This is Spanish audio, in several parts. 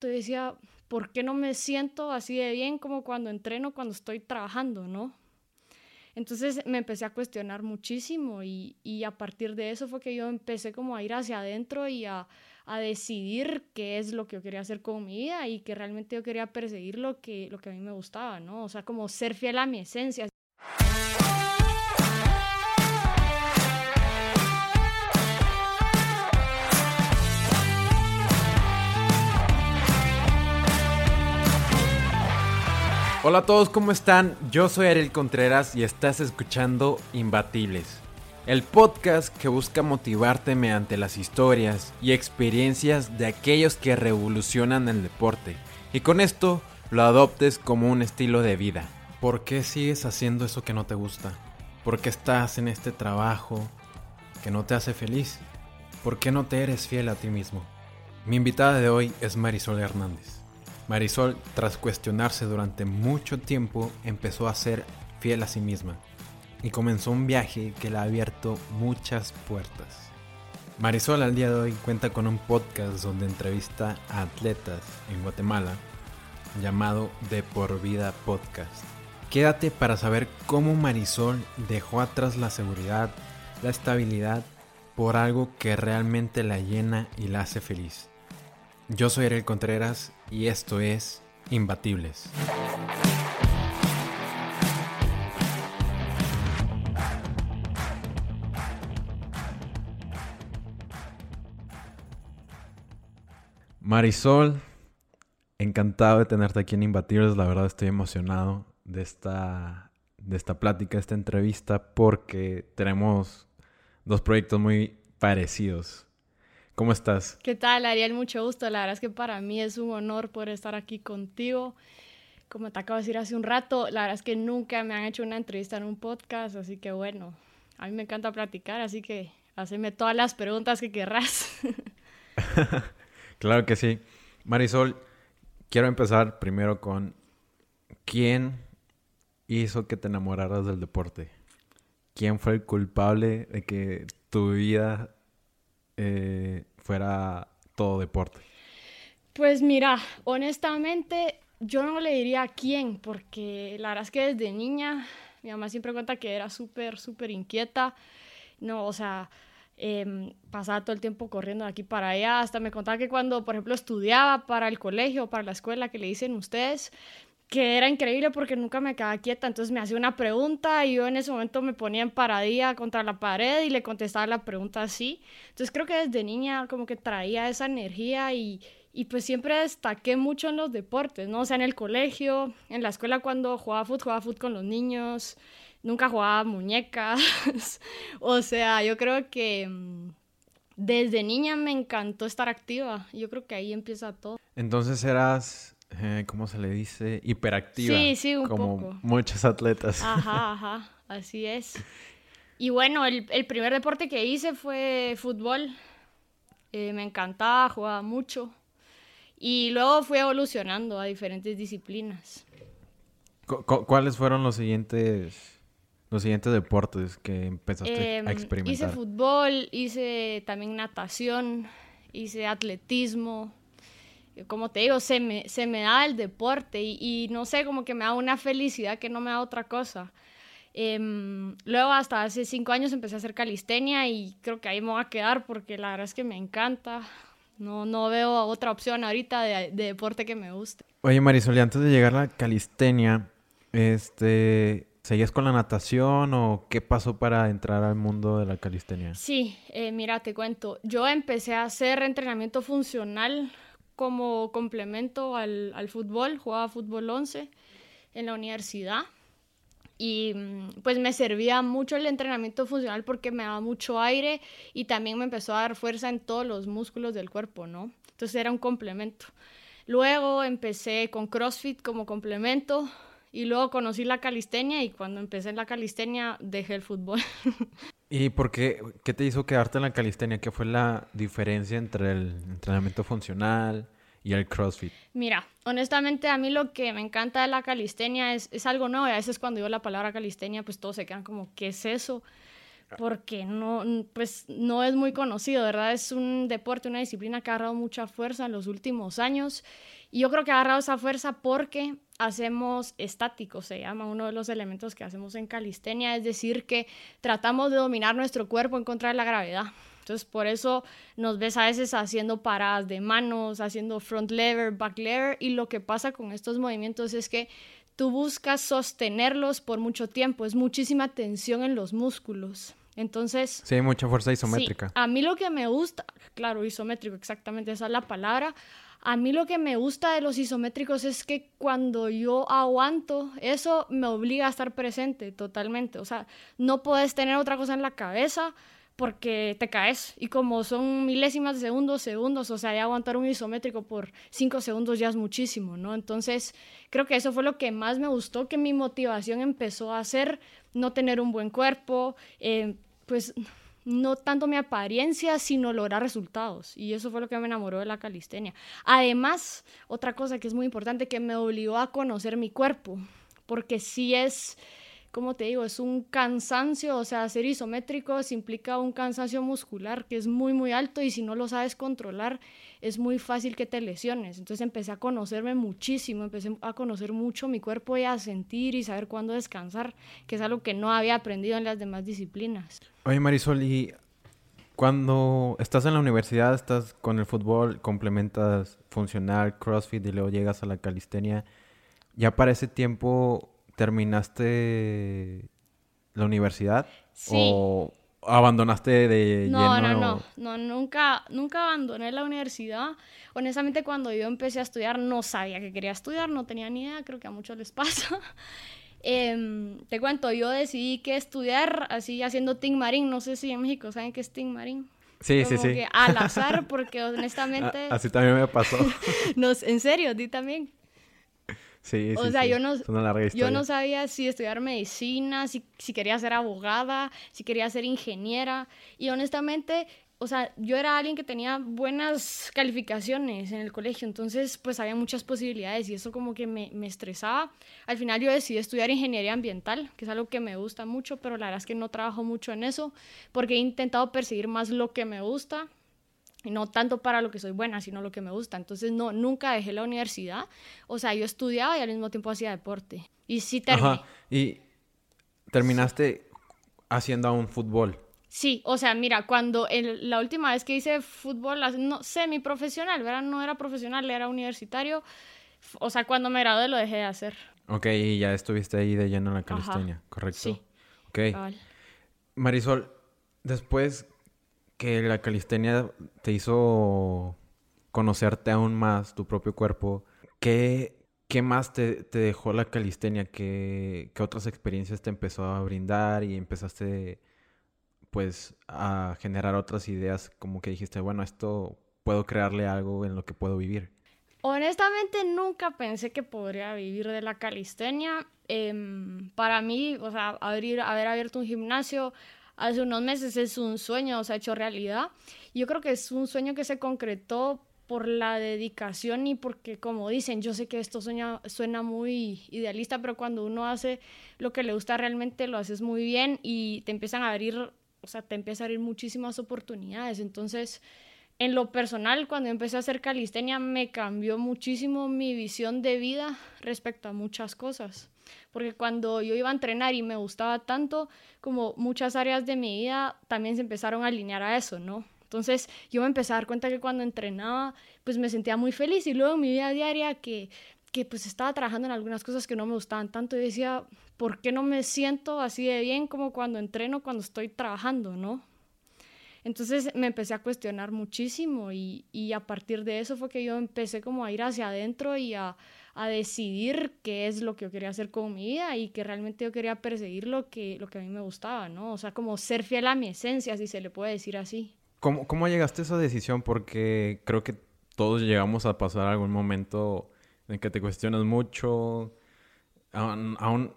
Yo decía, ¿por qué no me siento así de bien como cuando entreno, cuando estoy trabajando, no? Entonces me empecé a cuestionar muchísimo y, y a partir de eso fue que yo empecé como a ir hacia adentro y a, a decidir qué es lo que yo quería hacer con mi vida y que realmente yo quería perseguir lo que, lo que a mí me gustaba, ¿no? O sea, como ser fiel a mi esencia. Hola a todos, ¿cómo están? Yo soy Ariel Contreras y estás escuchando Imbatibles, el podcast que busca motivarte mediante las historias y experiencias de aquellos que revolucionan el deporte y con esto lo adoptes como un estilo de vida. ¿Por qué sigues haciendo eso que no te gusta? ¿Por qué estás en este trabajo que no te hace feliz? ¿Por qué no te eres fiel a ti mismo? Mi invitada de hoy es Marisol Hernández. Marisol, tras cuestionarse durante mucho tiempo, empezó a ser fiel a sí misma y comenzó un viaje que le ha abierto muchas puertas. Marisol al día de hoy cuenta con un podcast donde entrevista a atletas en Guatemala llamado De por Vida Podcast. Quédate para saber cómo Marisol dejó atrás la seguridad, la estabilidad por algo que realmente la llena y la hace feliz. Yo soy Ariel Contreras y esto es Imbatibles. Marisol, encantado de tenerte aquí en Imbatibles. La verdad estoy emocionado de esta, de esta plática, de esta entrevista, porque tenemos dos proyectos muy parecidos. ¿Cómo estás? ¿Qué tal, Ariel? Mucho gusto. La verdad es que para mí es un honor poder estar aquí contigo. Como te acabo de decir hace un rato, la verdad es que nunca me han hecho una entrevista en un podcast, así que bueno, a mí me encanta platicar, así que haceme todas las preguntas que querrás. claro que sí. Marisol, quiero empezar primero con ¿quién hizo que te enamoraras del deporte? ¿Quién fue el culpable de que tu vida eh, fuera todo deporte? Pues mira, honestamente yo no le diría a quién, porque la verdad es que desde niña mi mamá siempre cuenta que era súper, súper inquieta. No, o sea, eh, pasaba todo el tiempo corriendo de aquí para allá. Hasta me contaba que cuando, por ejemplo, estudiaba para el colegio, para la escuela, que le dicen ustedes, que era increíble porque nunca me quedaba quieta, entonces me hacía una pregunta y yo en ese momento me ponía en paradilla contra la pared y le contestaba la pregunta así. Entonces creo que desde niña como que traía esa energía y, y pues siempre destaqué mucho en los deportes, ¿no? O sea, en el colegio, en la escuela cuando jugaba fútbol, jugaba fútbol con los niños, nunca jugaba muñecas, o sea, yo creo que mm, desde niña me encantó estar activa, yo creo que ahí empieza todo. Entonces eras eh, ¿cómo se le dice? Hiperactiva. Sí, sí, un como poco. muchos atletas. Ajá, ajá, así es. Y bueno, el, el primer deporte que hice fue fútbol. Eh, me encantaba, jugaba mucho. Y luego fui evolucionando a diferentes disciplinas. Cu- cu- ¿Cuáles fueron los siguientes, los siguientes deportes que empezaste Em, a experimentar? hice fútbol, hice también natación, hice atletismo. Eh, Como te digo, se me, se me da el deporte y, y no sé, como que me da una felicidad que no me da otra cosa. Em, luego, hasta hace cinco años empecé a hacer calistenia y creo que ahí me voy a quedar porque la verdad es que me encanta. No, no veo otra opción ahorita de, de deporte que me guste. Oye, Marisol, y antes de llegar a la calistenia, este, ¿seguías con la natación o qué pasó para entrar al mundo de la calistenia? Sí, eh, mira, te cuento. Yo empecé a hacer entrenamiento funcional como complemento al, al fútbol. Jugaba fútbol 11 en la universidad. Y mm, pues me servía mucho el entrenamiento funcional porque me daba mucho aire y también me empezó a dar fuerza en todos los músculos del cuerpo, ¿no? Entonces era un complemento. Luego empecé con CrossFit como complemento y luego conocí la calistenia y cuando empecé en la calistenia dejé el fútbol. ¿Y por qué, qué te hizo quedarte en la calistenia? ¿Qué fue la diferencia entre el entrenamiento funcional y el CrossFit? Mira, honestamente a mí lo que me encanta de la calistenia es, es algo nuevo y a veces cuando digo la palabra calistenia pues todos se quedan como, ¿qué es eso? porque no, pues, no es muy conocido, ¿verdad? Es un deporte, una disciplina que ha agarrado mucha fuerza en los últimos años. Yo creo que ha agarrado esa fuerza porque hacemos estático, se llama uno de los elementos que hacemos en calistenia, es decir, que tratamos de dominar nuestro cuerpo en contra de la gravedad. Entonces, por eso nos ves a veces haciendo paradas de manos, haciendo front lever, back lever, y lo que pasa con estos movimientos es que tú buscas sostenerlos por mucho tiempo, es muchísima tensión en los músculos. Entonces... Sí, hay mucha fuerza isométrica. a mí lo que me gusta, claro, isométrico, exactamente, esa es la palabra. A mí lo que me gusta de los isométricos es que cuando yo aguanto, eso me obliga a estar presente totalmente. O sea, no puedes tener otra cosa en la cabeza porque te caes. Y como son milésimas de segundos, segundos, o sea, ya aguantar un isométrico por cinco segundos ya es muchísimo, ¿no? Entonces, creo que eso fue lo que más me gustó, que mi motivación empezó a ser no tener un buen cuerpo, eh, pues no tanto mi apariencia, sino lograr resultados. Y eso fue lo que me enamoró de la calistenia. Además, otra cosa que es muy importante, que me obligó a conocer mi cuerpo, porque si es como te digo, es un cansancio, o sea, hacer isométricos implica un cansancio muscular que es muy, muy alto y si no lo sabes controlar, es muy fácil que te lesiones. Entonces empecé a conocerme muchísimo, empecé a conocer mucho mi cuerpo y a sentir y saber cuándo descansar, que es algo que no había aprendido en las demás disciplinas. Oye, Marisol, y cuando estás en la universidad, estás con el fútbol, complementas funcional, CrossFit y luego llegas a la calistenia, ya para ese tiempo terminaste la universidad? Sí. ¿O abandonaste de no, lleno? No, no, no, nunca, nunca abandoné la universidad. Honestamente, cuando yo empecé a estudiar, no sabía que quería estudiar, no tenía ni idea, creo que a muchos les pasa. Em, te cuento, yo decidí que estudiar así haciendo Ting Marín, no sé si en México saben qué es Ting Marín. Sí, sí, sí. Que al azar, porque honestamente... Así también me pasó. no, en serio, ti también. Sí, o sí, sea, sí. yo no, Es una larga yo no sabía si estudiar medicina, si, si quería ser abogada, si quería ser ingeniera. Y honestamente, o sea, yo era alguien que tenía buenas calificaciones en el colegio, entonces pues había muchas posibilidades y eso como que me, me estresaba. Al final yo decidí estudiar ingeniería ambiental, que es algo que me gusta mucho, pero la verdad es que no trabajo mucho en eso, porque he intentado perseguir más lo que me gusta no tanto para lo que soy buena, sino lo que me gusta. Entonces, no, nunca dejé la universidad. O sea, yo estudiaba y al mismo tiempo hacía deporte. Y sí terminé. Ajá. Y terminaste haciendo aún fútbol. Sí, o sea, mira, cuando el- la última vez que hice fútbol, no, semiprofesional, ¿verdad? No era profesional, era universitario. O sea, cuando me gradué lo dejé de hacer. Ok, y ya estuviste ahí de lleno en la Ajá. calistenia, ¿correcto? Sí. Ok. Marisol, después que la calistenia te hizo conocerte aún más tu propio cuerpo, ¿qué, qué más te, te dejó la calistenia? ¿Qué, qué otras experiencias te empezó a brindar y empezaste pues a generar otras ideas como que dijiste, bueno, esto puedo crearle algo en lo que puedo vivir? Honestamente, nunca pensé que podría vivir de la calistenia. Em, para mí, o sea, abrir, haber abierto un gimnasio hace unos meses es un sueño, o sea, hecho realidad. Yo creo que es un sueño que se concretó por la dedicación y porque, como dicen, yo sé que esto sueña- suena muy idealista, pero cuando uno hace lo que le gusta realmente, lo haces muy bien y te empiezan a abrir, o sea, te empiezan a abrir muchísimas oportunidades. Entonces, en lo personal, cuando empecé a hacer calistenia, me cambió muchísimo mi visión de vida respecto a muchas cosas. Porque cuando yo iba a entrenar y me gustaba tanto, como muchas áreas de mi vida también se empezaron a alinear a eso, ¿no? Entonces yo me empecé a dar cuenta que cuando entrenaba, pues me sentía muy feliz y luego en mi vida diaria que, que pues estaba trabajando en algunas cosas que no me gustaban tanto y decía, ¿por qué no me siento así de bien como cuando entreno, cuando estoy trabajando, ¿no? Entonces me empecé a cuestionar muchísimo y, y a partir de eso fue que yo empecé como a ir hacia adentro y a, a decidir qué es lo que yo quería hacer con mi vida y que realmente yo quería perseguir lo que, lo que a mí me gustaba, ¿no? O sea, como ser fiel a mi esencia, si se le puede decir así. ¿Cómo, ¿Cómo llegaste a esa decisión? Porque creo que todos llegamos a pasar algún momento en que te cuestionas mucho. Aún,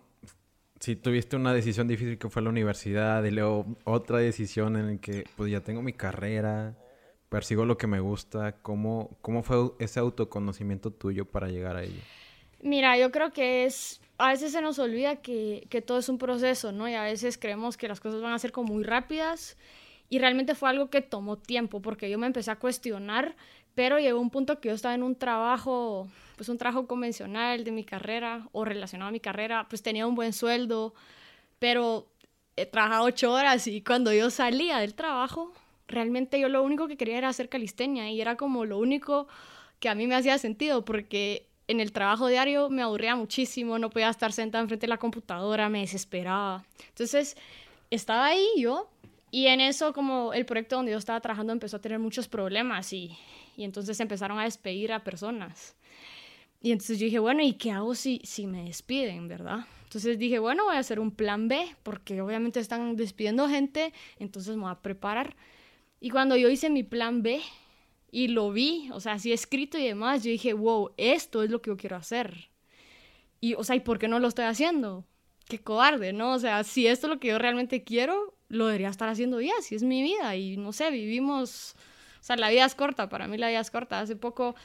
si tuviste una decisión difícil que fue la universidad y luego otra decisión en la que pues ya tengo mi carrera, persigo lo que me gusta. ¿Cómo, cómo fue ese autoconocimiento tuyo para llegar a ello? Mira, yo creo que es, a veces se nos olvida que, que todo es un proceso, ¿no? Y a veces creemos que las cosas van a ser como muy rápidas y realmente fue algo que tomó tiempo porque yo me empecé a cuestionar, pero llegó un punto que yo estaba en un trabajo, pues un trabajo convencional de mi carrera o relacionado a mi carrera, pues tenía un buen sueldo, pero he trabajado ocho horas y cuando yo salía del trabajo, realmente yo lo único que quería era hacer calistenia y era como lo único que a mí me hacía sentido porque en el trabajo diario me aburría muchísimo, no podía estar sentada enfrente de la computadora, me desesperaba. Entonces, estaba ahí yo y en eso como el proyecto donde yo estaba trabajando empezó a tener muchos problemas y, y entonces empezaron a despedir a personas. Y entonces yo dije, bueno, ¿y qué hago si, si me despiden, verdad? Entonces dije, bueno, voy a hacer un plan B, porque obviamente están despidiendo gente, entonces me voy a preparar. Y cuando yo hice mi plan B, y lo vi, o sea, así escrito y demás, yo dije, wow, esto es lo que yo quiero hacer. Y, o sea, ¿y por qué no lo estoy haciendo? Qué cobarde, ¿no? O sea, si esto es lo que yo realmente quiero, lo debería estar haciendo ya, si es mi vida. Y no sé, vivimos, o sea, la vida es corta, para mí la vida es corta. Hace poco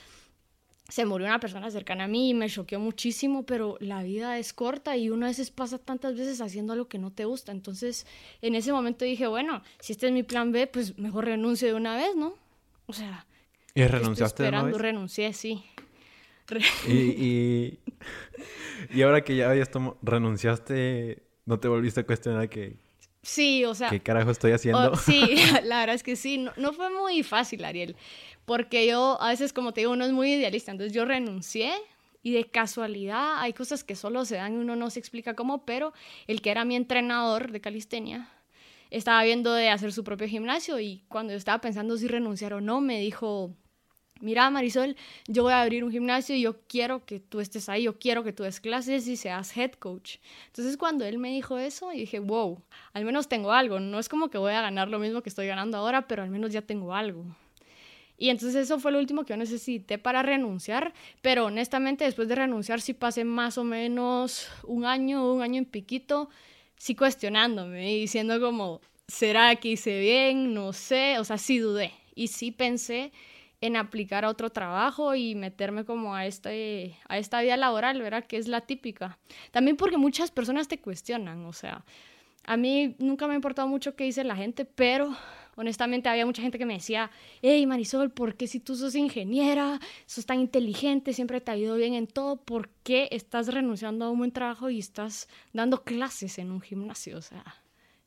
se murió una persona cercana a mí y me choqueó muchísimo, pero la vida es corta y uno a veces pasa tantas veces haciendo algo que no te gusta. Entonces, en ese momento dije, bueno, si este es mi plan B, pues mejor renuncio de una vez, ¿no? O sea, ¿Y renunciaste esperando, renuncié, sí. y, y, ahora que ya habías renunciaste, ¿no te volviste a cuestionar que... Sí, o sea... ¿Qué carajo estoy haciendo? sí, la verdad es que sí. No, no, fue muy fácil, Ariel. Porque yo, a veces, como te digo, uno es muy idealista. Entonces yo renuncié y de casualidad hay cosas que solo se dan y uno no se explica cómo, pero el que era mi entrenador de calistenia estaba viendo de hacer su propio gimnasio y cuando yo estaba pensando si renunciar o no, me dijo mira Marisol, yo voy a abrir un gimnasio y yo quiero que tú estés ahí, yo quiero que tú des clases y seas head coach. Entonces cuando él me dijo eso, dije, wow, al menos tengo algo, no es como que voy a ganar lo mismo que estoy ganando ahora, pero al menos ya tengo algo. Y entonces eso fue lo último que yo necesité para renunciar, pero honestamente después de renunciar sí pasé más o menos un año, un año en piquito, sí cuestionándome y diciendo como, ¿será que hice bien? No sé, o sea, sí dudé y sí pensé en aplicar a otro trabajo y meterme como a, este, a esta vida laboral, ¿verdad? Que es la típica. También porque muchas personas te cuestionan, o sea, a mí nunca me ha importado mucho qué dice la gente, pero honestamente había mucha gente que me decía, hey Marisol, ¿por qué si tú sos ingeniera, sos tan inteligente, siempre te ha ido bien en todo, ¿por qué estás renunciando a un buen trabajo y estás dando clases en un gimnasio? O sea,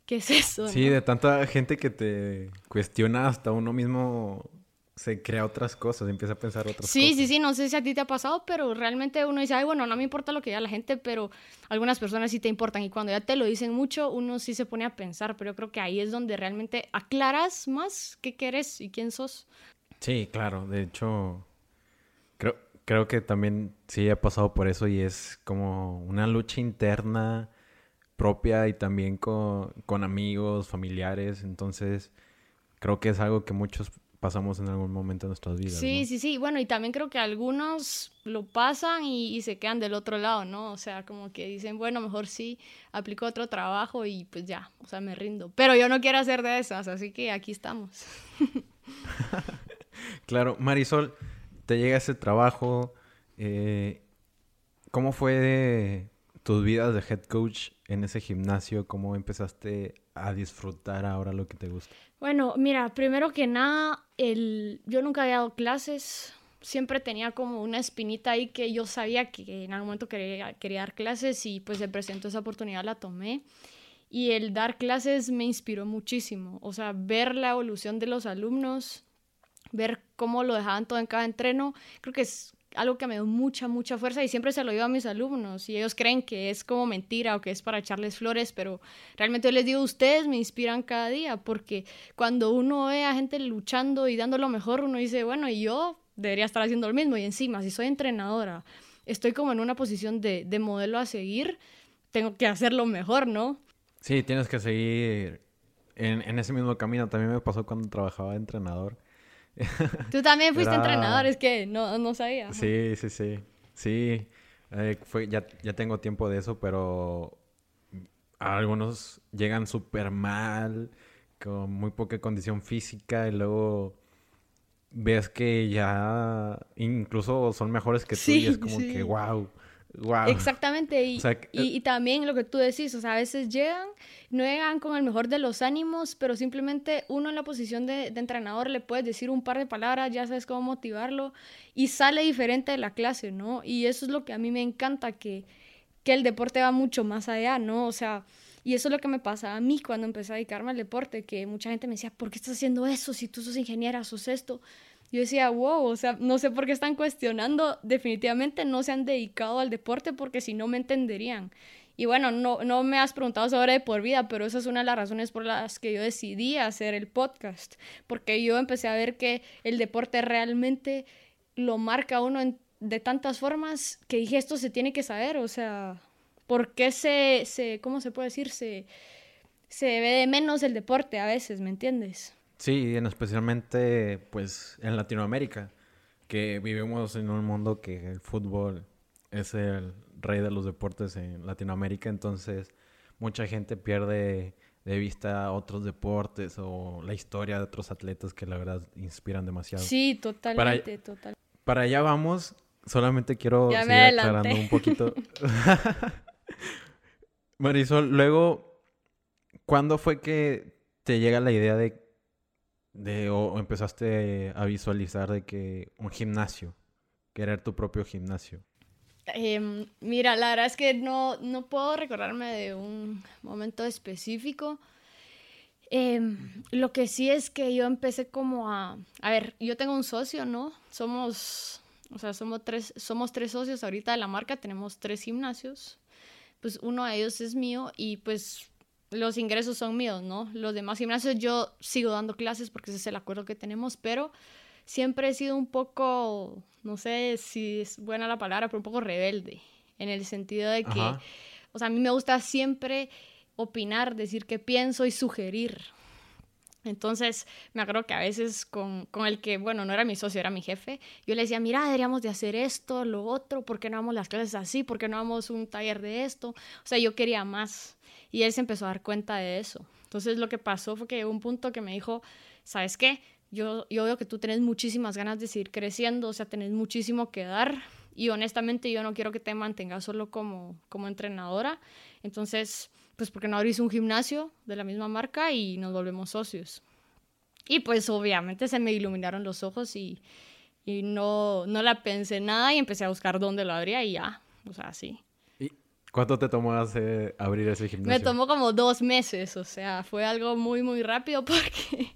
¿qué es eso? Sí, de tanta gente que te cuestiona hasta uno mismo se crea otras cosas, empieza a pensar otras sí, cosas. Sí, sí, sí, no sé si a ti te ha pasado, pero realmente uno dice, ay, bueno, no me importa lo que diga la gente, pero algunas personas sí te importan y cuando ya te lo dicen mucho, uno sí se pone a pensar, pero yo creo que ahí es donde realmente aclaras más qué quieres y quién sos. Sí, claro, de hecho, creo, creo que también sí he pasado por eso y es como una lucha interna propia y también con, con amigos, familiares, entonces creo que es algo que muchos pasamos en algún momento de nuestras vidas. Sí, sí, sí. Bueno, y también creo que algunos lo pasan y, se quedan del otro lado, ¿no? O sea, como que dicen, bueno, mejor sí, aplico otro trabajo y pues ya, o sea, me rindo. Pero yo no quiero hacer de esas, así que aquí estamos. claro, Marisol, te llega ese trabajo. Eh, ¿Cómo fue tus vidas de head coach en ese gimnasio? ¿Cómo empezaste a disfrutar ahora lo que te gusta? Bueno, mira, primero que nada, el... yo nunca había dado clases, siempre tenía como una espinita ahí que yo sabía que en algún momento quería, quería dar clases y pues se presentó esa oportunidad, la tomé. Y el dar clases me inspiró muchísimo, o sea, ver la evolución de los alumnos, ver cómo lo dejaban todo en cada entreno, creo que es algo que me dio mucha, mucha fuerza y siempre se lo digo a mis alumnos y ellos creen que es como mentira o que es para echarles flores, pero realmente les digo, ustedes me inspiran cada día porque cuando uno ve a gente luchando y dando lo mejor, uno dice, bueno, y yo debería estar haciendo lo mismo y encima, si soy entrenadora, estoy como en una posición de, de modelo a seguir, tengo que hacerlo mejor, ¿no? Sí, tienes que seguir en, en ese mismo camino. También me pasó cuando trabajaba de entrenador Tú también fuiste entrenador, es que no, no sabía. Sí, sí, sí. Sí, eh, fue, ya, ya tengo tiempo de eso, pero algunos llegan súper mal, con muy poca condición física y luego ves que ya incluso son mejores que tú y es como que wow. Exactamente, y, y, también lo que tú decís, o sea, a veces llegan, no llegan con el mejor de los ánimos, pero simplemente uno en la posición de, de, entrenador le puedes decir un par de palabras, ya sabes cómo motivarlo, y sale diferente de la clase, ¿no? Y eso es lo que a mí me encanta, que, que el deporte va mucho más allá, ¿no? O sea, y eso es lo que me pasa a mí cuando empecé a dedicarme al deporte, que mucha gente me decía, ¿por qué estás haciendo eso si tú sos ingeniera, sos esto? Yo decía, wow, o sea, no sé por qué están cuestionando, definitivamente no se han dedicado al deporte porque si no me entenderían. Y bueno, no, no me has preguntado sobre por vida, pero esa es una de las razones por las que yo decidí hacer el podcast, porque yo empecé a ver que el deporte realmente lo marca uno de tantas formas que dije, esto se tiene que saber, o sea, ¿por qué se, se ¿cómo se puede decir? Se, se ve de menos el deporte a veces, ¿me entiendes? Sí, especialmente pues en Latinoamérica, que vivimos en un mundo que el fútbol es el rey de los deportes en Latinoamérica, entonces mucha gente pierde de vista otros deportes o la historia de otros atletas que la verdad inspiran demasiado. Sí, totalmente, para, Para allá vamos, solamente quiero seguir aclarando un poquito. Marisol, luego, ¿cuándo fue que te llega la idea de o, empezaste a visualizar de que un gimnasio, querer tu propio gimnasio? Em, mira, la verdad es que no, no puedo recordarme de un momento específico. Em, lo que sí es que yo empecé como a... A ver, yo tengo un socio, ¿no? Somos, o sea, somos tres, somos tres socios ahorita de la marca, tenemos tres gimnasios. Pues uno de ellos es mío y pues los ingresos son míos, ¿no? Los demás gimnasios yo sigo dando clases porque ese es el acuerdo que tenemos, pero siempre he sido un poco, no sé si es buena la palabra, pero un poco rebelde, en el sentido de que, o sea, a mí me gusta siempre opinar, decir qué pienso y sugerir. Entonces, me acuerdo que a veces con, con, el que, bueno, no era mi socio, era mi jefe, yo le decía, mira, deberíamos de hacer esto, lo otro, ¿por qué no vamos las clases así? ¿Por qué no vamos un taller de esto? O sea, yo quería más. Y él se empezó a dar cuenta de eso. Entonces lo que pasó fue que un punto que me dijo, ¿sabes qué? Yo, yo veo que tú tienes muchísimas ganas de seguir creciendo, o sea, tenés muchísimo que dar y honestamente yo no quiero que te mantengas solo como, como entrenadora. Entonces, pues, ¿por qué no abrís un gimnasio de la misma marca y nos volvemos socios? Y pues obviamente se me iluminaron los ojos y, y no, no la pensé nada y empecé a buscar dónde lo abría y ya, o sea, sí. ¿Cuánto te tomó hacer, abrir ese gimnasio? Me tomó como dos meses, o sea, fue algo muy, muy rápido porque,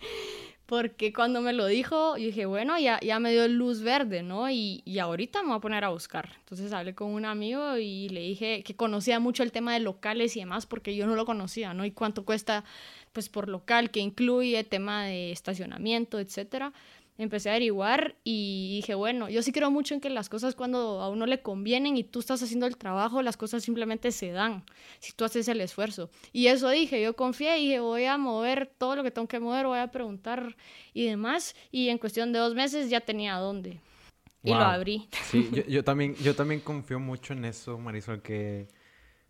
porque cuando me lo dijo, yo dije, bueno, ya, ya me dio luz verde, ¿no? Y, y ahorita me voy a poner a buscar. Entonces hablé con un amigo y le dije que conocía mucho el tema de locales y demás porque yo no lo conocía, ¿no? Y cuánto cuesta, pues, por local, que incluye tema de estacionamiento, etcétera empecé a averiguar y dije, bueno, yo sí creo mucho en que las cosas cuando a uno le convienen y tú estás haciendo el trabajo, las cosas simplemente se dan, si tú haces el esfuerzo. Y eso dije, yo confié y dije, voy a mover todo lo que tengo que mover, voy a preguntar y demás. Y en cuestión de dos meses ya tenía dónde. Y lo abrí. Sí, yo, yo, también, yo también confío mucho en eso, Marisol, que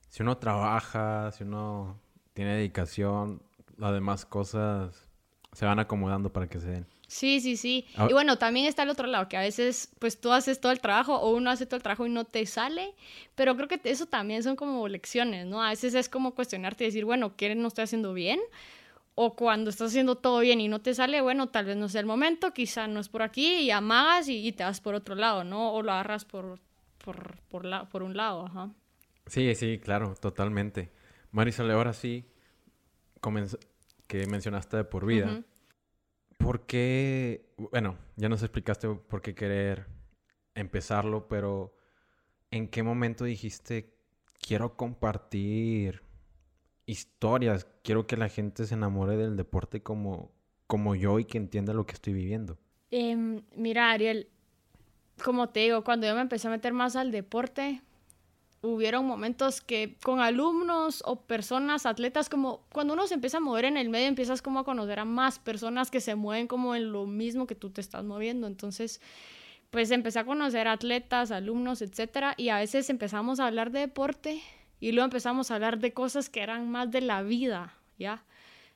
si uno trabaja, si uno tiene dedicación, las demás cosas se van acomodando para que se den. Sí, sí, sí. Ah. Y bueno, también está el otro lado, que a veces pues tú haces todo el trabajo o uno hace todo el trabajo y no te sale, pero creo que eso también son como lecciones, ¿no? A veces es como cuestionarte y decir, bueno, ¿qué no estoy haciendo bien? O cuando estás haciendo todo bien y no te sale, bueno, tal vez no sea el momento, quizá no es por aquí y amagas y, te vas por otro lado, ¿no? O lo agarras por, por, por, la, por un lado, ajá. Sí, sí, claro, totalmente. Marisol, ahora sí, que mencionaste de por vida. ¿Por qué? Bueno, ya nos explicaste por qué querer empezarlo, pero ¿en qué momento dijiste quiero compartir historias? Quiero que la gente se enamore del deporte como, como yo y que entienda lo que estoy viviendo. Em, mira, Ariel, como te digo, cuando yo me empecé a meter más al deporte, hubieron momentos que con alumnos o personas, atletas, como cuando uno se empieza a mover en el medio, empiezas como a conocer a más personas que se mueven como en lo mismo que tú te estás moviendo. Entonces, pues empecé a conocer atletas, alumnos, etcétera, y a veces empezamos a hablar de deporte y luego empezamos a hablar de cosas que eran más de la vida, ¿ya?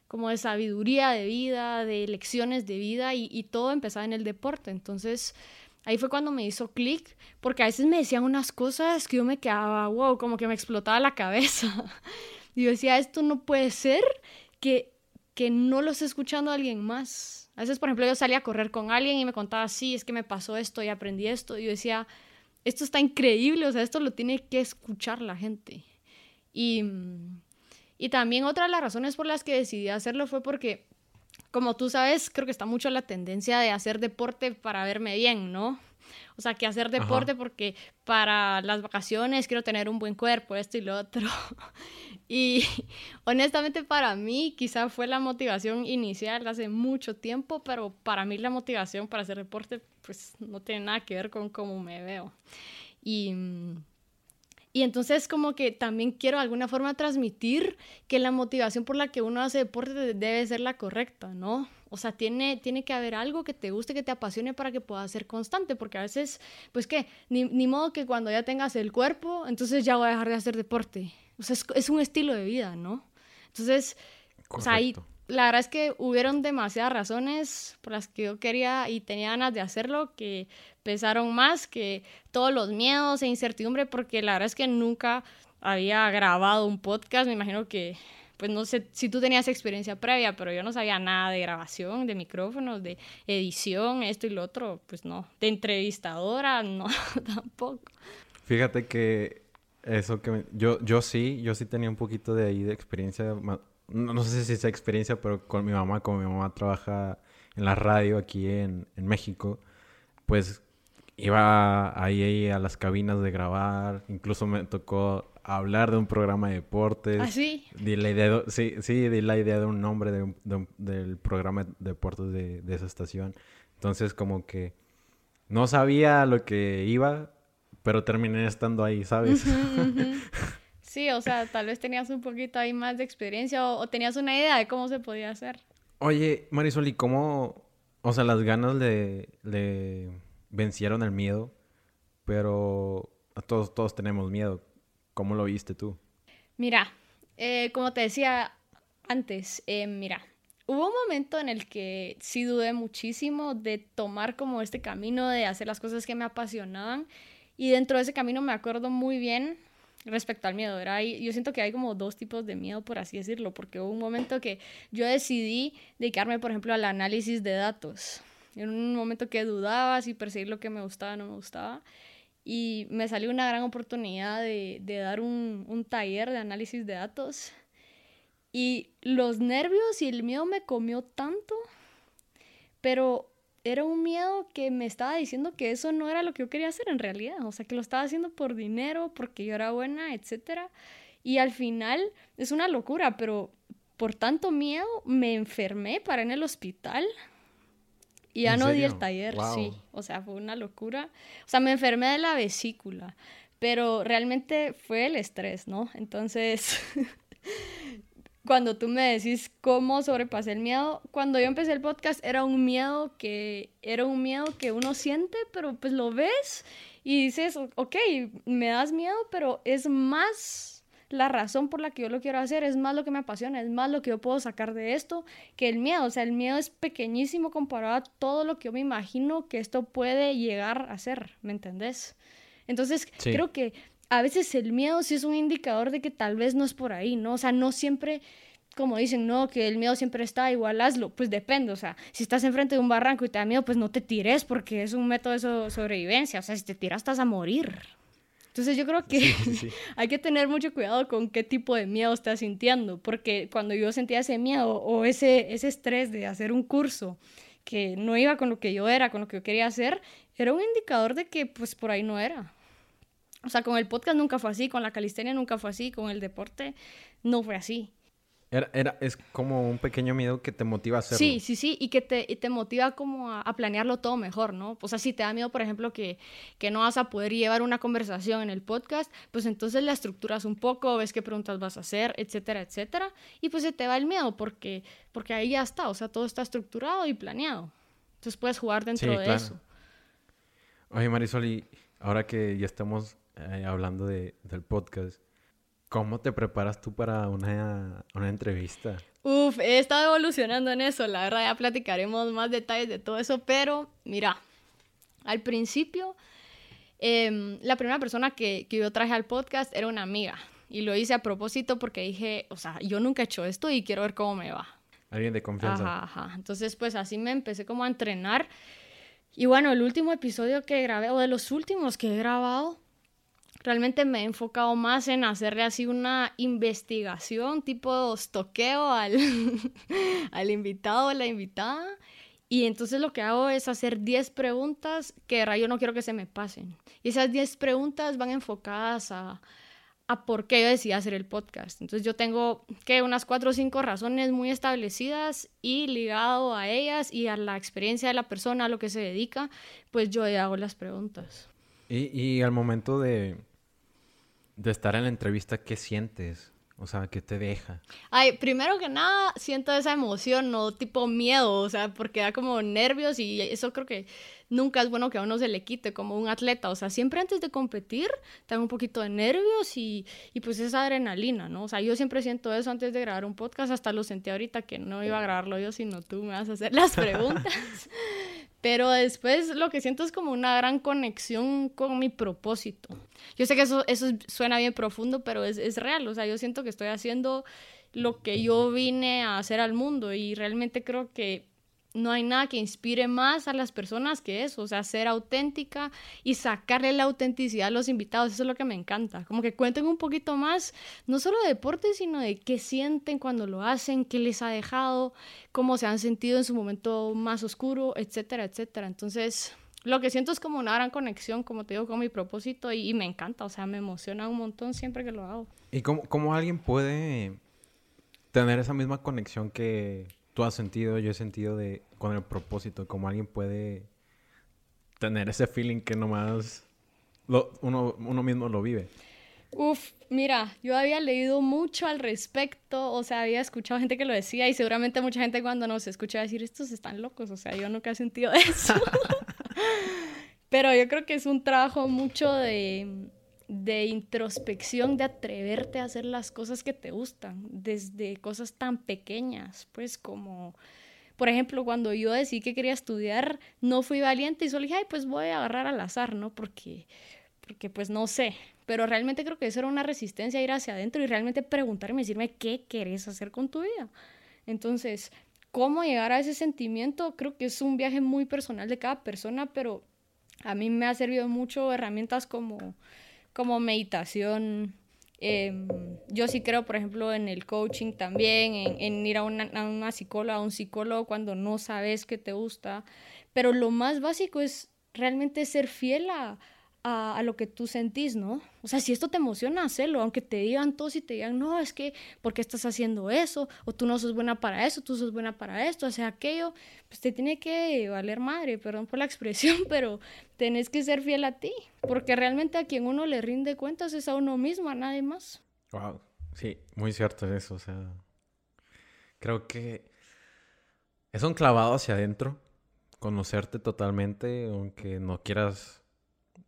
Como de sabiduría de vida, de lecciones de vida y, y todo empezaba en el deporte. Entonces, Ahí fue cuando me hizo clic, porque a veces me decían unas cosas que yo me quedaba, wow, como que me explotaba la cabeza. Y yo decía, esto no puede ser que, que no lo esté escuchando alguien más. A veces, por ejemplo, yo salía a correr con alguien y me contaba, sí, es que me pasó esto y aprendí esto. Y yo decía, esto está increíble, o sea, esto lo tiene que escuchar la gente. Y, y también otra de las razones por las que decidí hacerlo fue porque como tú sabes, creo que está mucho la tendencia de hacer deporte para verme bien, ¿no? O sea, que hacer deporte porque para las vacaciones quiero tener un buen cuerpo, esto y lo otro. y honestamente para mí quizá fue la motivación inicial hace mucho tiempo, pero para mí la motivación para hacer deporte pues no tiene nada que ver con cómo me veo. Y y entonces como que también quiero de alguna forma transmitir que la motivación por la que uno hace deporte debe ser la correcta, ¿no? O sea, tiene, tiene que haber algo que te guste, que te apasione para que puedas ser constante, porque a veces, pues qué, ni, modo que cuando ya tengas el cuerpo, entonces ya voy a dejar de hacer deporte. O sea, es, es un estilo de vida, ¿no? Entonces, o sea, ahí la verdad es que hubieron demasiadas razones por las que yo quería y tenía ganas de hacerlo que pesaron más que todos los miedos e incertidumbre porque la verdad es que nunca había grabado un podcast, me imagino que pues no sé si tú tenías experiencia previa, pero yo no sabía nada de grabación, de micrófonos, de edición, esto y lo otro, pues no, de entrevistadora, no, tampoco. Fíjate que eso que yo yo sí, yo sí tenía un poquito de ahí de experiencia no, sé si es experiencia, pero con mi mamá, como mi mamá trabaja en la radio aquí en, en México, pues iba ahí, a las cabinas de grabar, incluso me tocó hablar de un programa de deportes. ¿Ah, sí? Di la idea sí, sí, di la idea de un nombre de del programa de deportes de, de, esa estación. Entonces como que no sabía lo que iba, pero terminé estando ahí, ¿sabes? Sí, o sea, tal vez tenías un poquito ahí más de experiencia o, tenías una idea de cómo se podía hacer. Oye, Marisol, ¿y cómo, o sea, las ganas le, vencieron el miedo? Pero todos, todos tenemos miedo. ¿Cómo lo viste tú? Mira, eh, como te decía antes, eh, mira, hubo un momento en el que sí dudé muchísimo de tomar como este camino de hacer las cosas que me apasionaban. Y dentro de ese camino me acuerdo muy bien respecto al miedo. Era yo siento que hay como dos tipos de miedo, por así decirlo, porque hubo un momento que yo decidí dedicarme, por ejemplo, al análisis de datos. En un momento que dudaba si perseguir lo que me gustaba o no me gustaba. Y me salió una gran oportunidad de, de dar un, un taller de análisis de datos. Y los nervios y el miedo me comió tanto, pero era un miedo que me estaba diciendo que eso no era lo que yo quería hacer en realidad, o sea, que lo estaba haciendo por dinero, porque yo era buena, etc. Y al final es una locura, pero por tanto miedo me enfermé, para en el hospital y ya no di el taller, sí, o sea, fue una locura. O sea, me enfermé de la vesícula, pero realmente fue el estrés, ¿no? Entonces... cuando tú me decís cómo sobrepasé el miedo, cuando yo empecé el podcast era un miedo que era un miedo que uno siente, pero pues lo ves y dices, ok, me das miedo, pero es más la razón por la que yo lo quiero hacer, es más lo que me apasiona, es más lo que yo puedo sacar de esto que el miedo. O sea, el miedo es pequeñísimo comparado a todo lo que yo me imagino que esto puede llegar a ser, ¿me entendés? Entonces, creo que a veces el miedo sí es un indicador de que tal vez no es por ahí, ¿no? O sea, no siempre, como dicen, no, que el miedo siempre está, igual hazlo. Pues depende, o sea, si estás enfrente de un barranco y te da miedo, pues no te tires porque es un método de sobrevivencia. O sea, si te tiras, estás a morir. Entonces yo creo que hay que tener mucho cuidado con qué tipo de miedo estás sintiendo, porque cuando yo sentía ese miedo o ese, ese estrés de hacer un curso que no iba con lo que yo era, con lo que yo quería hacer, era un indicador de que pues por ahí no era. O sea, con el podcast nunca fue así, con la calistenia nunca fue así, con el deporte no fue así. Era, era, es como un pequeño miedo que te motiva a hacerlo. Sí, sí, sí, y que te, te motiva como a, planearlo todo mejor, ¿no? O sea, si te da miedo, por ejemplo, que, que, no vas a poder llevar una conversación en el podcast, pues entonces la estructuras un poco, ves qué preguntas vas a hacer, etcétera, etcétera, y pues se te va el miedo porque, porque ahí ya está, o sea, todo está estructurado y planeado. Entonces puedes jugar dentro de eso. Oye, Marisol, y ahora que ya estamos eh, hablando de, del podcast, ¿cómo te preparas tú para una, una entrevista? Uf, he estado evolucionando en eso, la verdad ya platicaremos más detalles de todo eso, pero mira, Al principio, em, la primera persona que, que yo traje al podcast era una amiga. Y lo hice a propósito porque dije, o sea, yo nunca he hecho esto y quiero ver cómo me va. Alguien de confianza. Ajá, ajá. Entonces, pues así me empecé como a entrenar. Y bueno, el último episodio que grabé, o de los últimos que he grabado, realmente me he enfocado más en hacerle así una investigación, tipo estoqueo al, al invitado o la invitada. Y entonces lo que hago es hacer 10 preguntas que yo no quiero que se me pasen. Y esas 10 preguntas van enfocadas a, a por qué yo decidí hacer el podcast. Entonces yo tengo que unas cuatro o cinco razones muy establecidas y ligado a ellas y a la experiencia de la persona, a lo que se dedica, pues yo hago las preguntas. Y, y al momento de, de estar en la entrevista, ¿qué sientes? O sea, ¿qué te deja? Ay, primero que nada, siento esa emoción, no tipo miedo, o sea, porque da como nervios y eso creo que nunca es bueno que a uno se le quite como un atleta. O sea, siempre antes de competir, tengo un poquito de nervios y, y pues esa adrenalina, ¿no? O sea, yo siempre siento eso antes de grabar un podcast, hasta lo sentí ahorita que no iba a grabarlo yo, sino tú me vas a hacer las preguntas. Pero después lo que siento es como una gran conexión con mi propósito. Yo sé que eso, eso suena bien profundo, pero es, es real. O sea, yo siento que estoy haciendo lo que yo vine a hacer al mundo y realmente creo que no hay nada que inspire más a las personas que eso, o sea, ser auténtica y sacarle la autenticidad a los invitados, eso es lo que me encanta, como que cuenten un poquito más, no solo de deporte, sino de qué sienten cuando lo hacen, qué les ha dejado, cómo se han sentido en su momento más oscuro, etcétera, etcétera. Entonces, lo que siento es como una gran conexión, como te digo, con mi propósito y, me encanta, o sea, me emociona un montón siempre que lo hago. ¿Y cómo, cómo alguien puede tener esa misma conexión que tú has sentido, yo he sentido de con el propósito, como alguien puede tener ese feeling que nomás uno, uno mismo lo vive. Uf, mira, yo había leído mucho al respecto, o sea, había escuchado gente que lo decía y seguramente mucha gente cuando nos escucha decir, estos están locos, o sea, yo nunca he sentido eso. Pero yo creo que es un trabajo mucho de, de introspección, de atreverte a hacer las cosas que te gustan, desde cosas tan pequeñas, pues como, por ejemplo, cuando yo decidí que quería estudiar, no fui valiente y solo dije, ay, pues voy a agarrar al azar, ¿no? Porque, porque pues no sé, pero realmente creo que eso era una resistencia ir hacia adentro y realmente preguntarme, decirme, ¿qué querés hacer con tu vida? Entonces, ¿cómo llegar a ese sentimiento? Creo que es un viaje muy personal de cada persona, pero a mí me ha servido mucho herramientas como como meditación. Em, yo sí creo, por ejemplo, en el coaching también, en, ir a una, a una psicóloga, a un psicólogo cuando no sabes qué te gusta. Pero lo más básico es realmente ser fiel a, a, lo que tú sentís, ¿no? O sea, si esto te emociona, hacelo, aunque te digan todos y te digan, no, es que, ¿por qué estás haciendo eso? O tú no sos buena para eso, tú sos buena para esto, o sea, aquello, pues te tiene que valer madre, perdón por la expresión, pero tenés que ser fiel a ti, porque realmente a quien uno le rinde cuentas es a uno mismo, a nadie más. Wow, sí, muy cierto eso, o sea, creo que es un clavado hacia adentro, conocerte totalmente, aunque no quieras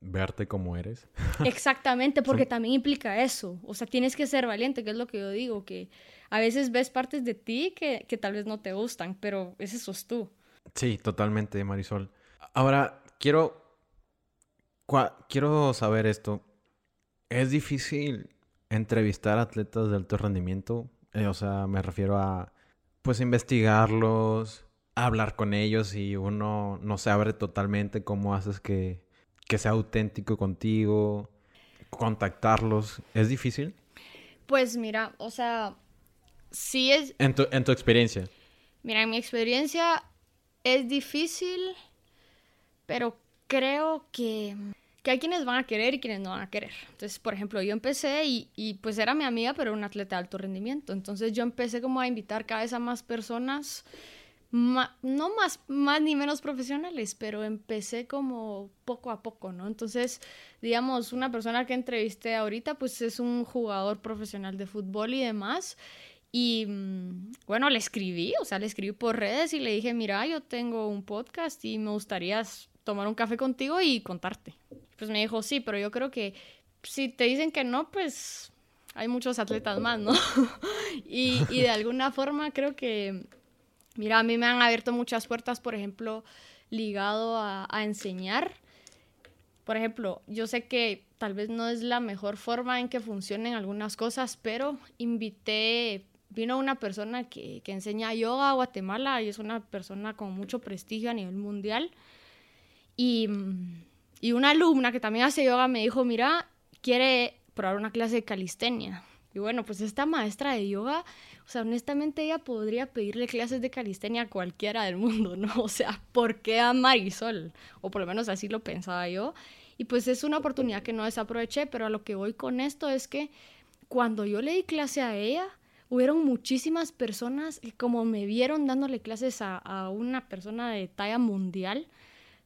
verte como eres. Exactamente, porque también implica eso. O sea, tienes que ser valiente, que es lo que yo digo, que a veces ves partes de ti que, que tal vez no te gustan, pero ese sos tú. Sí, totalmente, Marisol. Ahora, quiero, quiero saber esto. ¿Es difícil entrevistar atletas de alto rendimiento? Eh, o sea, me refiero a, pues, investigarlos, hablar con ellos y uno no se abre totalmente. ¿Cómo haces que que sea auténtico contigo, contactarlos, ¿es difícil? Pues mira, o sea, sí es... En tu, en tu experiencia. Mira, en mi experiencia es difícil, pero creo que, que hay quienes van a querer y quienes no van a querer. Entonces, por ejemplo, yo empecé y, y pues era mi amiga, pero era una atleta de alto rendimiento. Entonces yo empecé como a invitar cada vez a más personas no más, ni menos profesionales, pero empecé como poco a poco, ¿no? Entonces, digamos, una persona que entrevisté ahorita, pues es un jugador profesional de fútbol y demás. Y mm, bueno, le escribí, o sea, le escribí por redes y le dije, mira, yo tengo un podcast y me gustaría tomar un café contigo y contarte. Pues me dijo, sí, pero yo creo que si te dicen que no, pues hay muchos atletas más, ¿no? y de alguna forma creo que Mira, a mí me han abierto muchas puertas, por ejemplo, ligado a, enseñar. por ejemplo, yo sé que tal vez no es la mejor forma en que funcionen algunas cosas, pero invité, vino una persona que, que enseña yoga a Guatemala y es una persona con mucho prestigio a nivel mundial. Y, y una alumna que también hace yoga me dijo, mira, quiere probar una clase de calistenia. Y bueno, pues esta maestra de yoga, o sea, honestamente ella podría pedirle clases de calistenia a cualquiera del mundo, ¿no? O sea, ¿por qué a Marisol? O por lo menos así lo pensaba yo. Y pues es una oportunidad que no desaproveché, pero a lo que voy con esto es que cuando yo le di clase a ella, hubieron muchísimas personas que como me vieron dándole clases a, a una persona de talla mundial,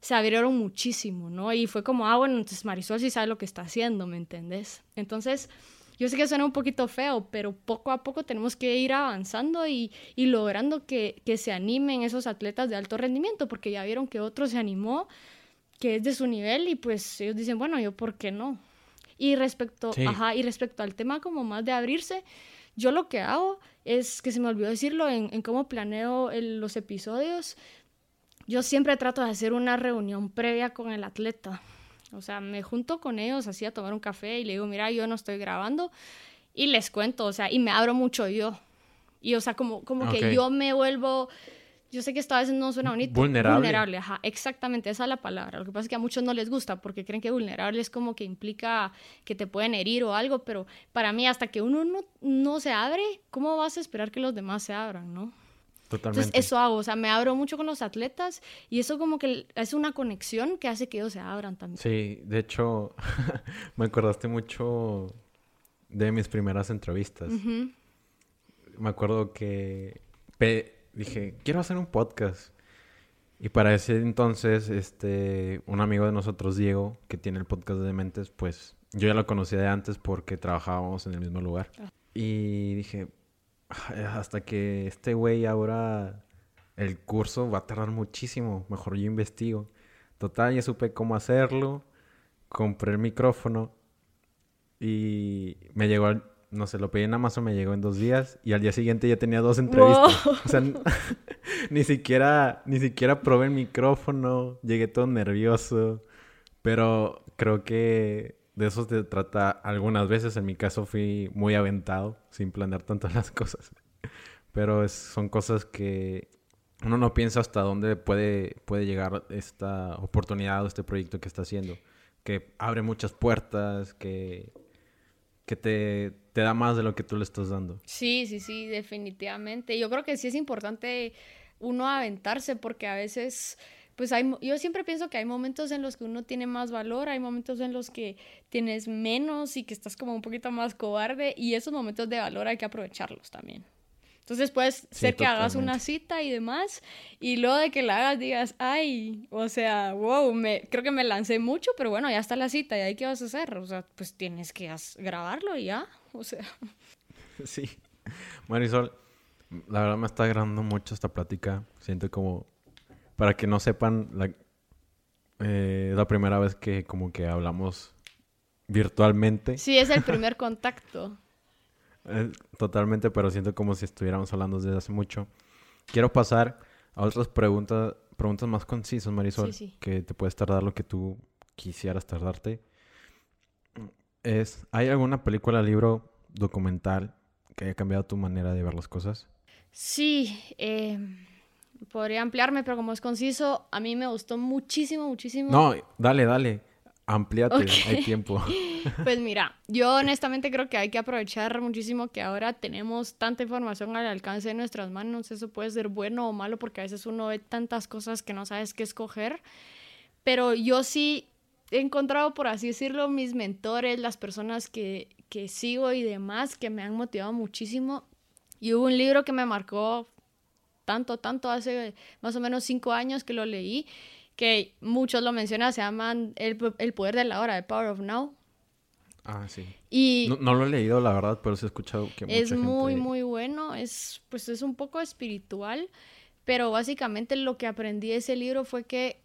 se abrieron muchísimo, ¿no? Y fue como, ah, bueno, entonces Marisol sí sabe lo que está haciendo, ¿me entendés? Entonces, yo sé que suena un poquito feo, pero poco a poco tenemos que ir avanzando y, y logrando que, que, se animen esos atletas de alto rendimiento, porque ya vieron que otro se animó, que es de su nivel, y pues ellos dicen, bueno, yo, ¿por qué no? Y respecto, sí. ajá, y respecto al tema como más de abrirse, yo lo que hago es, que se me olvidó decirlo en, en cómo planeo el, los episodios, yo siempre trato de hacer una reunión previa con el atleta. O sea, me junto con ellos así a tomar un café y le digo, mira, yo no estoy grabando y les cuento, o sea, y me abro mucho yo. Y o sea, como, como okay. que yo me vuelvo, yo sé que esto a veces no suena bonito. Vulnerable. Vulnerable, ajá, exactamente, esa es la palabra. Lo que pasa es que a muchos no les gusta porque creen que vulnerable es como que implica que te pueden herir o algo, pero para mí hasta que uno no, no se abre, ¿cómo vas a esperar que los demás se abran, no? Totalmente. Entonces, eso hago, o sea, me abro mucho con los atletas y eso como que es una conexión que hace que ellos se abran también. Sí, de hecho, me acordaste mucho de mis primeras entrevistas. Uh -huh. Me acuerdo que dije, quiero hacer un podcast. Y para ese entonces, este, un amigo de nosotros, Diego, que tiene el podcast de Dementes, pues yo ya lo conocía de antes porque trabajábamos en el mismo lugar. Uh -huh. Y dije, hasta que este güey ahora el curso va a tardar muchísimo. Mejor yo investigo. Total, ya supe cómo hacerlo. Compré el micrófono. Y me llegó al, no sé, lo pedí en Amazon, me llegó en dos días. Y al día siguiente ya tenía dos entrevistas. Wow. O sea, ni siquiera, ni siquiera probé el micrófono. Llegué todo nervioso. Pero creo que de eso se trata algunas veces. En mi caso fui muy aventado, sin planear tanto las cosas. Pero es, son cosas que uno no piensa hasta dónde puede, puede llegar esta oportunidad o este proyecto que está haciendo. Que abre muchas puertas, que, que te, te da más de lo que tú le estás dando. Sí, sí, sí, definitivamente. Yo creo que sí es importante uno aventarse porque a veces pues hay, yo siempre pienso que hay momentos en los que uno tiene más valor, hay momentos en los que tienes menos y que estás como un poquito más cobarde y esos momentos de valor hay que aprovecharlos también. Entonces puedes sí, ser que totalmente. hagas una cita y demás y luego de que la hagas digas, ay, o sea, wow, me, creo que me lancé mucho, pero bueno, ya está la cita y ahí qué vas a hacer, o sea, pues tienes que grabarlo y ya, o sea. Sí, Marisol, la verdad me está agradando mucho esta plática, siento como para que no sepan, la, eh, la primera vez que como que hablamos virtualmente. Sí, es el primer contacto. eh, totalmente, pero siento como si estuviéramos hablando desde hace mucho. Quiero pasar a otras preguntas, preguntas más concisas, Marisol, sí, sí. que te puedes tardar lo que tú quisieras tardarte. Es, ¿hay alguna película, libro, documental que haya cambiado tu manera de ver las cosas? Sí, eh podría ampliarme, pero como es conciso, a mí me gustó muchísimo, muchísimo. No, dale, dale. Ampliate, okay. hay tiempo. pues mira, yo honestamente creo que hay que aprovechar muchísimo que ahora tenemos tanta información al alcance de nuestras manos. Eso puede ser bueno o malo porque a veces uno ve tantas cosas que no sabes qué escoger. Pero yo sí he encontrado, por así decirlo, mis mentores, las personas que, que sigo y demás, que me han motivado muchísimo. Y hubo un libro que me marcó tanto, tanto, hace más o menos cinco años que lo leí, que muchos lo mencionan, se llaman El, el Poder de la Hora, The Power of Now. Ah, sí. Y no, no, lo he leído, la verdad, pero sí he escuchado que mucha Es gente... muy, muy bueno, es, pues es un poco espiritual, pero básicamente lo que aprendí de ese libro fue que,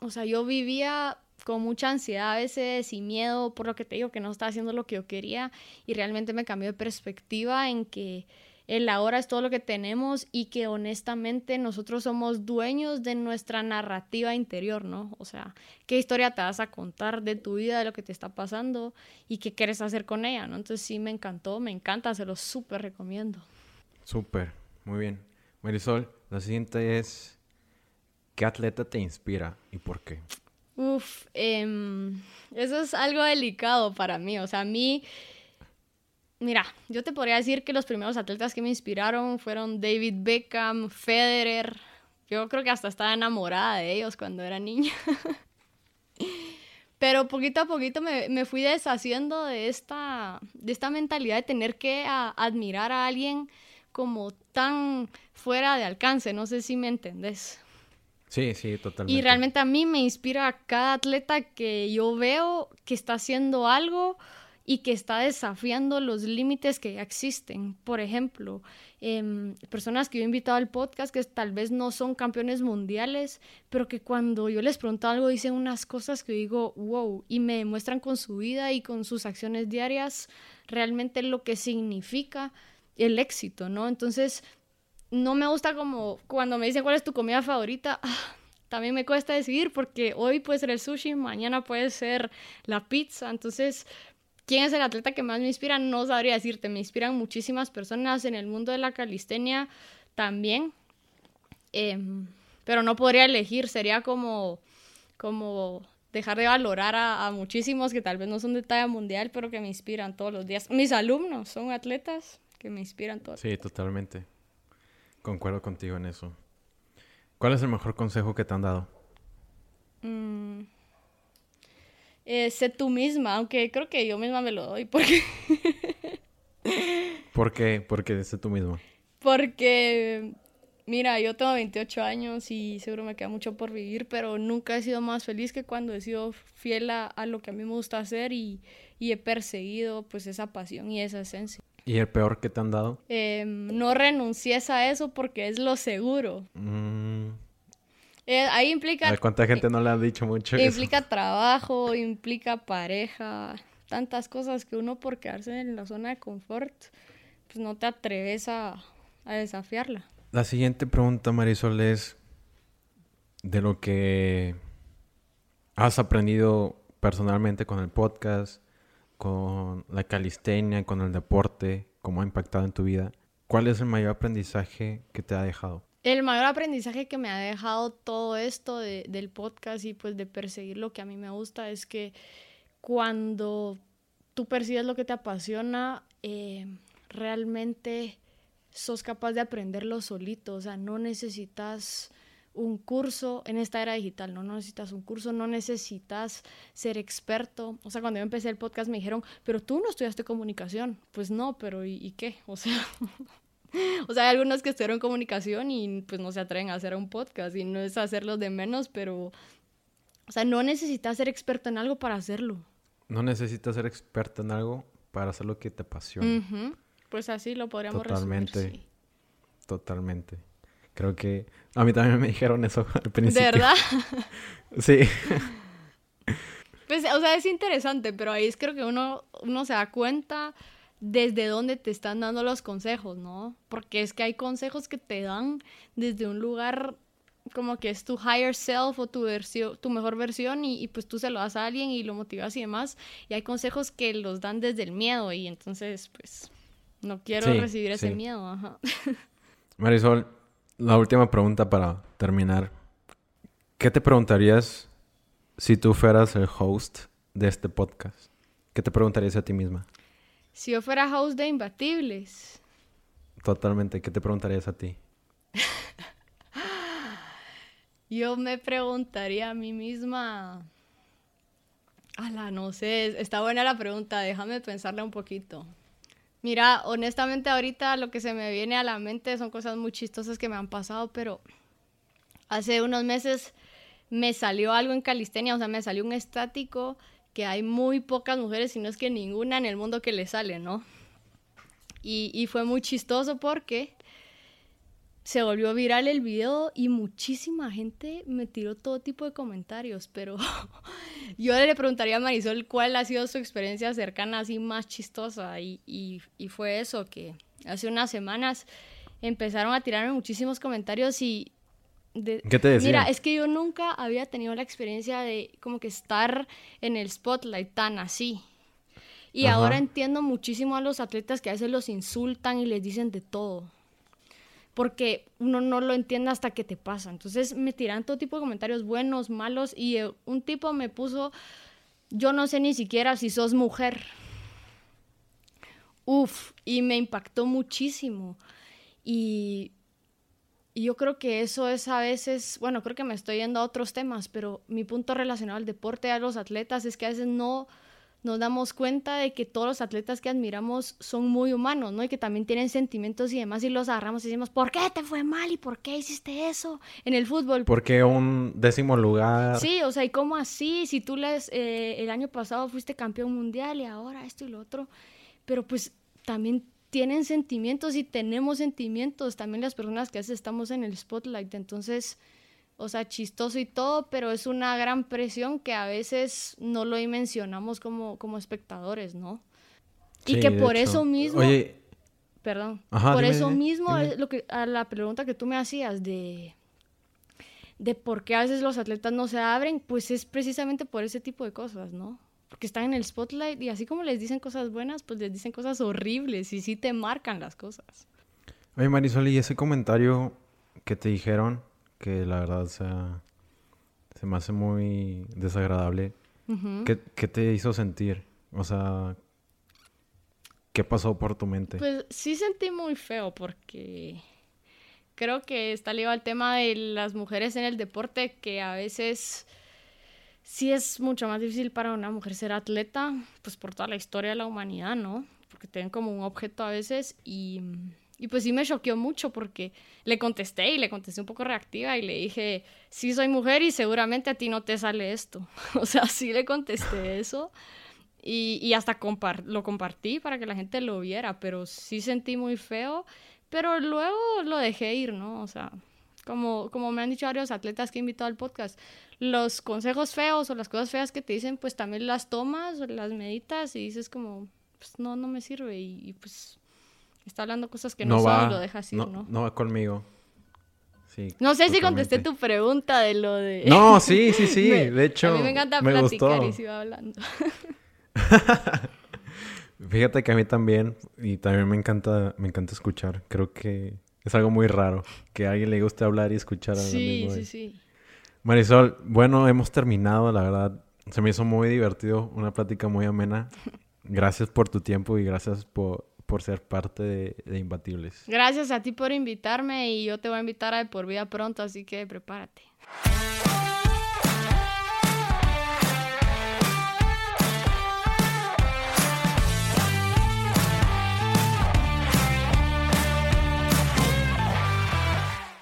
o sea, yo vivía con mucha ansiedad a veces y miedo por lo que te digo, que no estaba haciendo lo que yo quería y realmente me cambió de perspectiva en que el ahora es todo lo que tenemos y que honestamente nosotros somos dueños de nuestra narrativa interior, ¿no? O sea, qué historia te vas a contar de tu vida, de lo que te está pasando y qué quieres hacer con ella, ¿no? Entonces sí me encantó, me encanta, se lo súper recomiendo. Súper, muy bien. Marisol, la siguiente es, ¿qué atleta te inspira y por qué? Uf, em, eso es algo delicado para mí, o sea, a mí Mira, yo te podría decir que los primeros atletas que me inspiraron fueron David Beckham, Federer. Yo creo que hasta estaba enamorada de ellos cuando era niña. Pero poquito a poquito me, fui deshaciendo de esta, de esta mentalidad de tener que admirar a alguien como tan fuera de alcance. No sé si me entendés. Sí, sí, totalmente. Y realmente a mí me inspira a cada atleta que yo veo que está haciendo algo y que está desafiando los límites que ya existen. Por ejemplo, em, personas que yo he invitado al podcast que tal vez no son campeones mundiales, pero que cuando yo les pregunto algo dicen unas cosas que digo, wow, y me muestran con su vida y con sus acciones diarias realmente lo que significa el éxito, ¿no? Entonces, no me gusta como cuando me dicen cuál es tu comida favorita. Ah, también me cuesta decidir porque hoy puede ser el sushi, mañana puede ser la pizza. Entonces, ¿Quién es el atleta que más me inspira? No sabría decirte. Me inspiran muchísimas personas en el mundo de la calistenia también. Em, pero no podría elegir. Sería como, como dejar de valorar a, muchísimos que tal vez no son de talla mundial, pero que me inspiran todos los días. Mis alumnos son atletas que me inspiran todos. Sí, totalmente. Concuerdo contigo en eso. ¿Cuál es el mejor consejo que te han dado? Mm, eh, sé tú misma, aunque creo que yo misma me lo doy porque... ¿Por qué? Porque sé tú misma. Porque, mira, yo tengo 28 años y seguro me queda mucho por vivir, pero nunca he sido más feliz que cuando he sido fiel a, lo que a mí me gusta hacer y, he perseguido pues esa pasión y esa esencia. ¿Y el peor que te han dado? Em, no renuncies a eso porque es lo seguro. Mm. Eh, ahí implica... ¿Cuánta gente no le ha dicho mucho Implica trabajo, implica pareja, tantas cosas que uno por quedarse en la zona de confort, pues no te atreves a, a desafiarla. La siguiente pregunta, Marisol, es de lo que has aprendido personalmente con el podcast, con la calistenia, con el deporte, cómo ha impactado en tu vida. ¿Cuál es el mayor aprendizaje que te ha dejado? El mayor aprendizaje que me ha dejado todo esto del podcast y pues de perseguir lo que a mí me gusta es que cuando tú persigues lo que te apasiona, eh, realmente sos capaz de aprenderlo solito, o sea, no necesitas un curso en esta era digital, no, necesitas un curso, no necesitas ser experto. O sea, cuando yo empecé el podcast me dijeron, pero tú no estudiaste comunicación. Pues no, pero ¿y, y qué? O sea, o sea, hay algunos que estudiaron comunicación y pues no se atreven a hacer un podcast y no es hacerlo de menos, pero, o sea, no necesitas ser experto en algo para hacerlo. No necesitas ser experto en algo para hacer lo que te apasiona. Pues así lo podríamos Totalmente. Resumir, Totalmente. Creo que a mí también me dijeron eso al principio. ¿De verdad? sí. Pues, o sea, es interesante, pero ahí es creo que uno, uno se da cuenta desde dónde te están dando los consejos, ¿no? Porque es que hay consejos que te dan desde un lugar como que es tu higher self o tu, versión, tu mejor versión y, pues tú se lo das a alguien y lo motivas y demás. Y hay consejos que los dan desde el miedo y entonces pues no quiero recibir ese miedo. Ajá. Marisol, la última pregunta para terminar. ¿Qué te preguntarías si tú fueras el host de este podcast? ¿Qué te preguntarías a ti misma? Si yo fuera host de Imbatibles. Totalmente. ¿Qué te preguntarías a ti? yo me preguntaría a mí misma. Ala, no sé. Está buena la pregunta. Déjame pensarla un poquito. Mira, honestamente ahorita lo que se me viene a la mente son cosas muy chistosas que me han pasado, pero hace unos meses me salió algo en calistenia, o sea, me salió un estático que hay muy pocas mujeres, si no es que ninguna en el mundo que le sale, ¿no? Y, fue muy chistoso porque se volvió viral el video y muchísima gente me tiró todo tipo de comentarios, pero yo le preguntaría a Marisol cuál ha sido su experiencia cercana así más chistosa y, y, fue eso, que hace unas semanas, empezaron a tirarme muchísimos comentarios y... ¿Qué te decía? Mira, es que yo nunca había tenido la experiencia de como que estar en el spotlight tan así. Y ahora entiendo muchísimo a los atletas que a veces los insultan y les dicen de todo. Porque uno no lo entiende hasta que te pasa. Entonces me tiran todo tipo de comentarios buenos, malos. Y eh, un tipo me puso, yo no sé ni siquiera si sos mujer. Uf, y me impactó muchísimo. Y, yo creo que eso es a veces, bueno, creo que me estoy yendo a otros temas, pero mi punto relacionado al deporte, a los atletas, es que a veces no nos damos cuenta de que todos los atletas que admiramos son muy humanos, ¿no? Y que también tienen sentimientos y demás, y los agarramos y decimos, ¿por qué te fue mal y por qué hiciste eso en el fútbol? Porque un décimo lugar. Sí, o sea, ¿y cómo así? Si tú les, eh, el año pasado fuiste campeón mundial y ahora esto y lo otro, pero pues también tienen sentimientos y tenemos sentimientos, también las personas que a veces estamos en el spotlight, entonces o sea, chistoso y todo, pero es una gran presión que a veces no lo mencionamos como, como espectadores, ¿no? y que por eso mismo... Oye, perdón. por eso mismo es lo que a la pregunta que tú me hacías de de por qué a veces los atletas no se abren, pues es precisamente por ese tipo de cosas, ¿no? Porque están en el spotlight y así como les dicen cosas buenas, pues les dicen cosas horribles y sí te marcan las cosas. Oye, Marisol, y ese comentario que te dijeron, que la verdad sea, se me hace muy desagradable. ¿Qué, te hizo sentir? O sea, ¿qué pasó por tu mente? Pues sí sentí muy feo porque creo que está ligado al tema de las mujeres en el deporte que a veces sí es mucho más difícil para una mujer ser atleta, pues por toda la historia de la humanidad, ¿no? Porque tienen como un objeto a veces y y pues sí me choqueó mucho porque le contesté y le contesté un poco reactiva y le dije, sí soy mujer y seguramente a ti no te sale esto. o sea, sí le contesté eso y, y hasta lo compartí para que la gente lo viera, pero sí sentí muy feo, pero luego lo dejé ir, ¿no? O sea, como, como me han dicho varios atletas que he invitado al podcast, los consejos feos o las cosas feas que te dicen, pues también las tomas, las meditas y dices como, pues no, no me sirve y pues está hablando cosas que no, no son y lo deja así, no, ¿no? No va conmigo. Sí, no sé si contesté tu pregunta de lo de... No, sí, sí, sí. de hecho, a mí me encanta platicar y se va hablando. Fíjate que a mí también, y también me encanta, me encanta escuchar. Creo que es algo muy raro que a alguien le guste hablar y escuchar a Sí, sí, sí. Marisol, bueno, hemos terminado, la verdad. Se me hizo muy divertido, una plática muy amena. Gracias por tu tiempo y gracias por, por ser parte de, Imbatibles. Gracias a ti por invitarme y yo te voy a invitar a por vida pronto, así que prepárate.